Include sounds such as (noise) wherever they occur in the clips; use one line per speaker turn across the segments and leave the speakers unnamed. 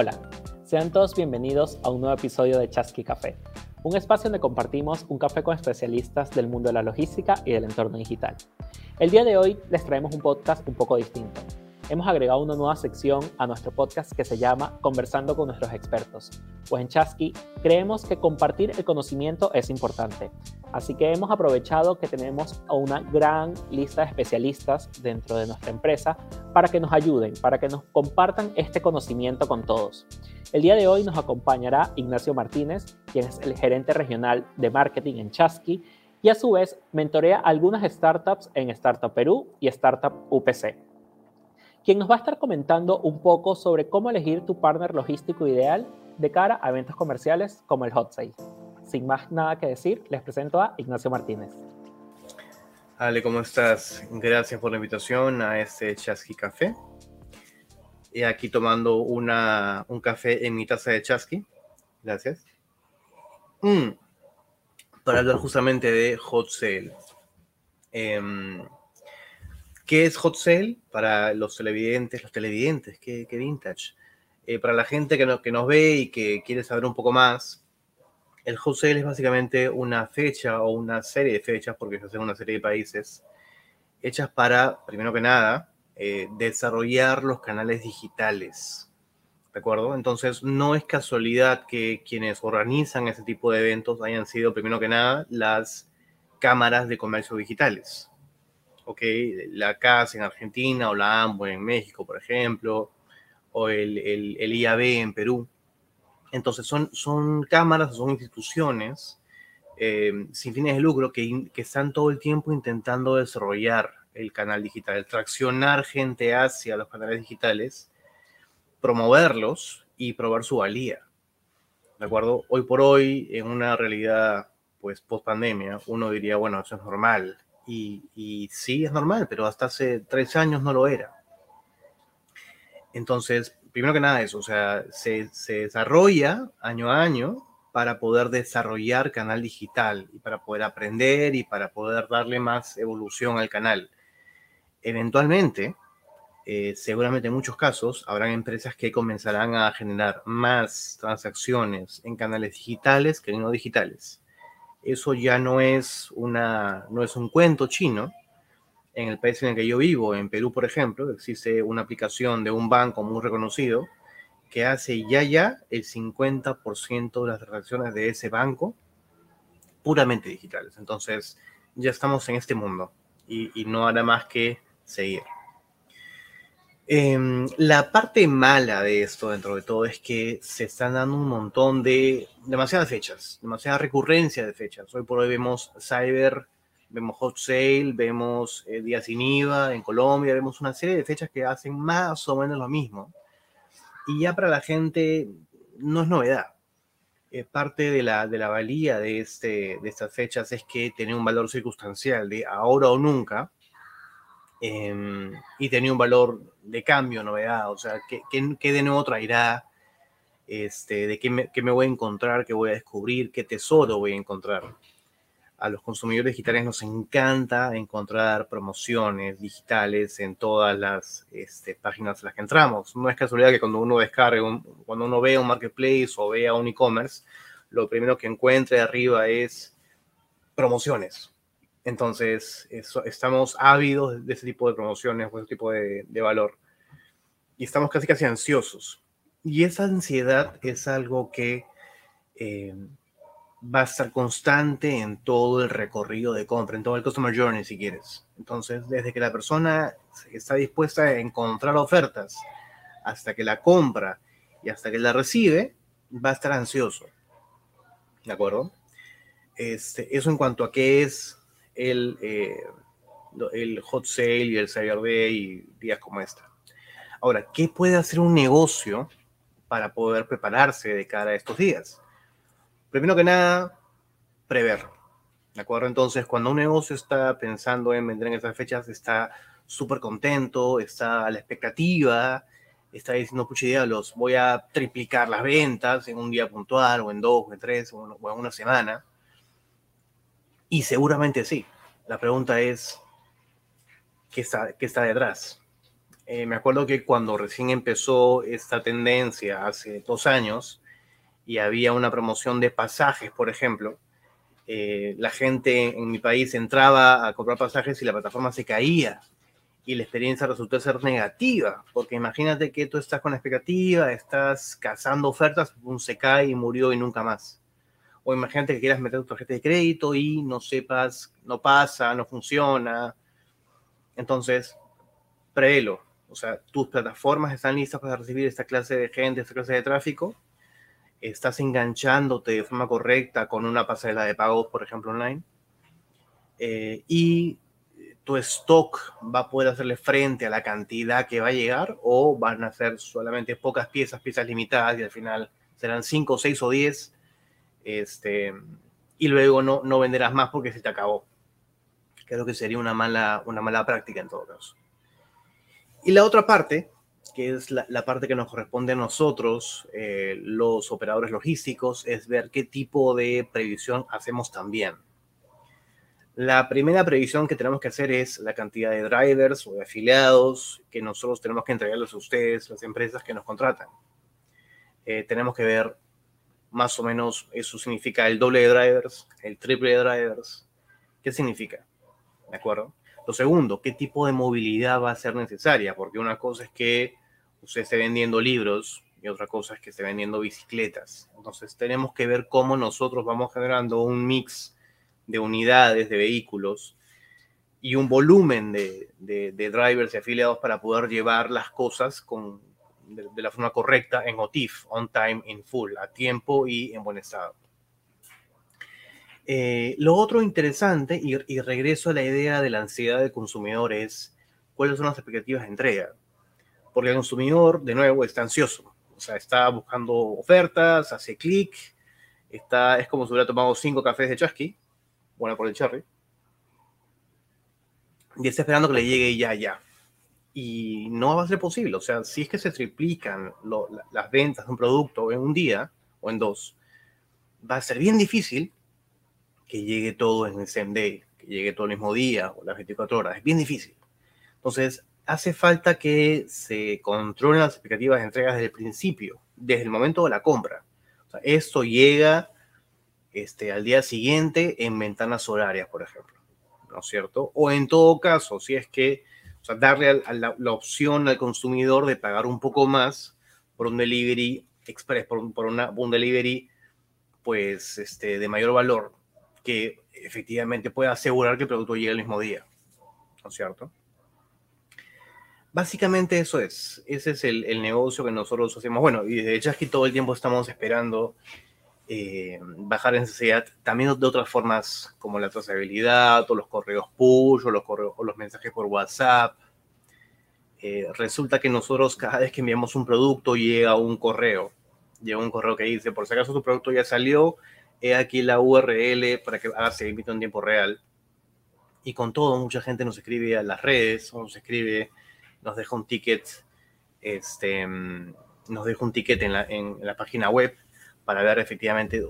Hola, sean todos bienvenidos a un nuevo episodio de Chasqui Café, un espacio donde compartimos un café con especialistas del mundo de la logística y del entorno digital. El día de hoy les traemos un podcast un poco distinto hemos agregado una nueva sección a nuestro podcast que se llama Conversando con nuestros expertos. Pues en Chasqui creemos que compartir el conocimiento es importante. Así que hemos aprovechado que tenemos una gran lista de especialistas dentro de nuestra empresa para que nos ayuden, para que nos compartan este conocimiento con todos. El día de hoy nos acompañará Ignacio Martínez, quien es el gerente regional de marketing en Chasqui y a su vez mentorea algunas startups en Startup Perú y Startup UPC quien nos va a estar comentando un poco sobre cómo elegir tu partner logístico ideal de cara a eventos comerciales como el Hot Sale. Sin más nada que decir, les presento a Ignacio Martínez.
Ale, ¿cómo estás? Gracias por la invitación a este Chasqui Café. Y aquí tomando una, un café en mi taza de Chasqui. Gracias. Mm. Para hablar justamente de Hot Sale. Em, ¿Qué es Hot Sale? Para los televidentes, los televidentes, qué, vintage. Eh, para la gente que, que nos ve y que quiere saber un poco más, el Hot Sale es básicamente una fecha o una serie de fechas, porque se hacen una serie de países, hechas para, primero que nada, eh, desarrollar los canales digitales. ¿De acuerdo? Entonces, no es casualidad que quienes organizan ese tipo de eventos hayan sido, primero que nada, las cámaras de comercio digitales. ¿Ok? La CAS en Argentina o la AMBO en México, por ejemplo, o el, el, IAB en Perú. Entonces son, son cámaras, son instituciones eh, sin fines de lucro que, que, están todo el tiempo intentando desarrollar el canal digital, traccionar gente hacia los canales digitales, promoverlos y probar su valía. ¿De acuerdo? Hoy por hoy, en una realidad pues post pandemia, uno diría, bueno, eso es normal, y, sí, es normal, pero hasta hace tres años no lo era. Entonces, primero que nada eso, o sea, se, se, desarrolla año a año para poder desarrollar canal digital y para poder aprender y para poder darle más evolución al canal. Eventualmente, eh, seguramente en muchos casos, habrán empresas que comenzarán a generar más transacciones en canales digitales que en no digitales eso ya no es, una, no es un cuento chino. En el país en el que yo vivo, en Perú, por ejemplo, existe una aplicación de un banco muy reconocido que hace ya ya el 50% de las transacciones de ese banco puramente digitales. Entonces, ya estamos en este mundo y, y no hará más que seguir. Em, la parte mala de esto, dentro de todo, es que se están dando un montón de demasiadas fechas, demasiada recurrencia de fechas. Hoy por hoy vemos Cyber, vemos Hot Sale, vemos eh, Días sin en Colombia, vemos una serie de fechas que hacen más o menos lo mismo. Y ya para la gente no es novedad. Eh, parte de la, de la valía de, este, de estas fechas es que tiene un valor circunstancial de ahora o nunca Em, y tenía un valor de cambio, novedad, o sea, ¿qué, qué, de nuevo traerá? Este, ¿De qué me, qué me voy a encontrar? ¿Qué voy a descubrir? ¿Qué tesoro voy a encontrar? a los consumidores digitales nos encanta encontrar promociones digitales en todas las este, páginas en las que entramos. No es casualidad que cuando uno descargue, cuando uno ve un marketplace o vea un e-commerce, lo primero que encuentre arriba es promociones. Entonces, estamos ávidos de ese tipo de promociones o ese tipo de, valor. Y estamos casi casi ansiosos. Y esa ansiedad es algo que eh, va a estar constante en todo el recorrido de compra, en todo el customer journey, si quieres. Entonces, desde que la persona está dispuesta a encontrar ofertas hasta que la compra y hasta que la recibe, va a estar ansioso. ¿De acuerdo? Este, eso en cuanto a qué es el, eh, el hot sale y el Cyber Day y días como esta. Ahora, ¿qué puede hacer un negocio para poder prepararse de cara a estos días? Primero que nada, prever. ¿De acuerdo? Entonces, cuando un negocio está pensando en vender en esas fechas, está súper contento, está a la expectativa, está diciendo, pucha idea, los voy a triplicar las ventas en un día puntual, o en dos, o en tres, o en una semana. Y seguramente sí. La pregunta es, ¿qué está, qué está detrás? Eh, me acuerdo que cuando recién empezó esta tendencia hace dos años y había una promoción de pasajes, por ejemplo, eh, la gente en mi país entraba a comprar pasajes y la plataforma se caía y la experiencia resultó ser negativa, porque imagínate que tú estás con la expectativa, estás cazando ofertas, se cae y murió y nunca más. O imagínate que quieras meter tu tarjeta de crédito y no sepas, no pasa, no funciona. Entonces, préelo. O sea, tus plataformas están listas para recibir esta clase de gente, esta clase de tráfico. Estás enganchándote de forma correcta con una pasarela de pagos, por ejemplo, online. Eh, y tu stock va a poder hacerle frente a la cantidad que va a llegar o van a ser solamente pocas piezas, piezas limitadas y al final serán 5, 6 o 10 este, y luego no, no venderás más porque se te acabó. Creo que sería una mala, una mala práctica en todo caso. Y la otra parte, que es la, parte que nos corresponde a nosotros, eh, los operadores logísticos, es ver qué tipo de previsión hacemos también. La primera previsión que tenemos que hacer es la cantidad de drivers o de afiliados que nosotros tenemos que entregarles a ustedes, las empresas que nos contratan. Eh, tenemos que ver más o menos, eso significa el doble de drivers, el triple de drivers. ¿Qué significa? ¿De acuerdo? Lo segundo, ¿qué tipo de movilidad va a ser necesaria? Porque una cosa es que usted esté vendiendo libros y otra cosa es que esté vendiendo bicicletas. Entonces tenemos que ver cómo nosotros vamos generando un mix de unidades, de vehículos y un volumen de, drivers y afiliados para poder llevar las cosas con, de, la forma correcta en OTIF, on time, in full, a tiempo y en buen estado. Eh, lo otro interesante, y, y, regreso a la idea de la ansiedad del consumidor, es cuáles son las expectativas de entrega. Porque el consumidor, de nuevo, está ansioso. O sea, está buscando ofertas, hace clic, está, es como si hubiera tomado cinco cafés de chasqui buena por el cherry. Y está esperando que le llegue ya, ya. Y no va a ser posible. O sea, si es que se triplican las ventas de un producto en un día o en dos, va a ser bien difícil que llegue todo en el same day, que llegue todo el mismo día o las 24 horas. Es bien difícil. Entonces, hace falta que se controlen las expectativas de entregas desde el principio, desde el momento de la compra. O sea, esto llega este, al día siguiente en ventanas horarias, por ejemplo, ¿no es cierto? O en todo caso, si es que, o sea, darle la, opción al consumidor de pagar un poco más por un delivery express, por, un, por una, un delivery, pues, este, de mayor valor, que efectivamente pueda asegurar que el producto llegue el mismo día, ¿no es cierto? Básicamente eso es, ese es el, el negocio que nosotros hacemos. Bueno, y de hecho es que todo el tiempo estamos esperando eh, bajar en necesidad también de otras formas como la trazabilidad o los correos push o los, correos, o los mensajes por WhatsApp. Eh, resulta que nosotros cada vez que enviamos un producto llega un correo, llega un correo que dice, por si acaso tu producto ya salió, he aquí la URL para que haga seguimiento en tiempo real. Y con todo, mucha gente nos escribe a las redes, nos escribe, nos deja un ticket, este, mm, nos deja un ticket en la, en la página web para ver efectivamente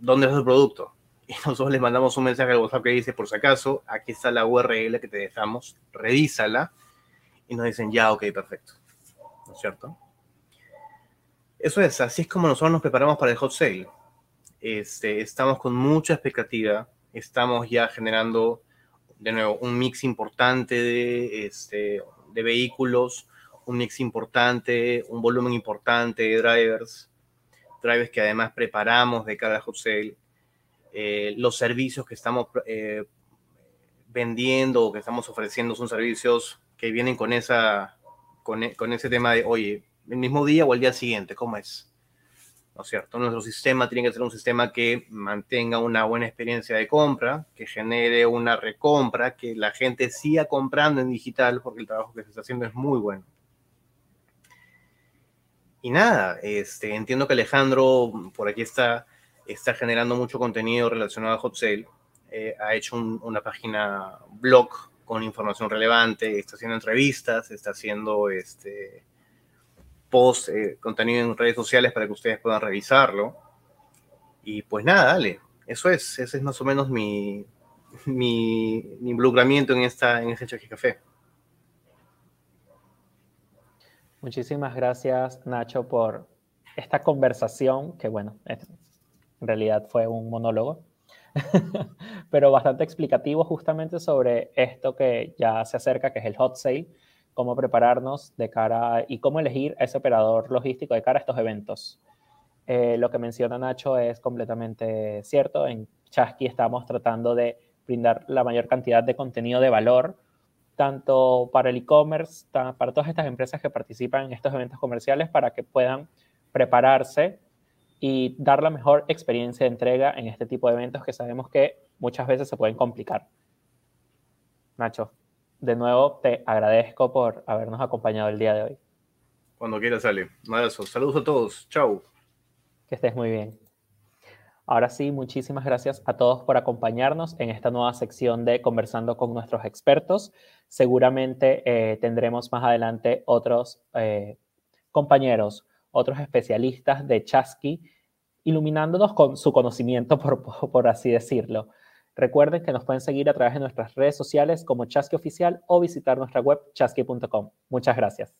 dónde es el producto. Y nosotros les mandamos un mensaje al WhatsApp que dice, por si acaso, aquí está la URL que te dejamos, revísala. Y nos dicen, ya, ok, perfecto. ¿No es cierto? Eso es, así es como nosotros nos preparamos para el hot sale. Este, estamos con mucha expectativa, estamos ya generando, de nuevo, un mix importante de, este, de vehículos, un mix importante, un volumen importante de drivers drivers que además preparamos de cada hot sale, eh, los servicios que estamos eh, vendiendo o que estamos ofreciendo son servicios que vienen con, esa, con, e, con ese tema de, oye, el mismo día o el día siguiente, ¿cómo es? ¿no es cierto? Nuestro sistema tiene que ser un sistema que mantenga una buena experiencia de compra, que genere una recompra, que la gente siga comprando en digital, porque el trabajo que se está haciendo es muy bueno. Y nada, este, entiendo que Alejandro por aquí está, está generando mucho contenido relacionado a Hot Sale. Eh, ha hecho una página blog con información relevante, está haciendo entrevistas, está haciendo este, post, eh, contenido en redes sociales para que ustedes puedan revisarlo. Y pues nada, dale, eso es, ese es más o menos mi, (laughs) mi, involucramiento en, esta, en este Café.
Muchísimas gracias, Nacho, por esta conversación, que bueno, en realidad fue un monólogo, (laughs) pero bastante explicativo justamente sobre esto que ya se acerca, que es el hot sale, cómo prepararnos de cara y cómo elegir ese operador logístico de cara a estos eventos. Eh, lo que menciona Nacho es completamente cierto. En Chasqui estamos tratando de brindar la mayor cantidad de contenido de valor tanto para el e-commerce, para todas estas empresas que participan en estos eventos comerciales, para que puedan prepararse y dar la mejor experiencia de entrega en este tipo de eventos que sabemos que muchas veces se pueden complicar. Nacho, de nuevo te agradezco por habernos acompañado el día de hoy.
Cuando quieras, sale. Un abrazo. Saludos a todos. Chau.
Que estés muy bien. Ahora sí, muchísimas gracias a todos por acompañarnos en esta nueva sección de Conversando con nuestros expertos. Seguramente eh, tendremos más adelante otros eh, compañeros, otros especialistas de Chasqui, iluminándonos con su conocimiento, (laughs) por, por así decirlo. Recuerden que nos pueden seguir a través de nuestras redes sociales como Chasqui Oficial o visitar nuestra web chasqui.com. Muchas gracias.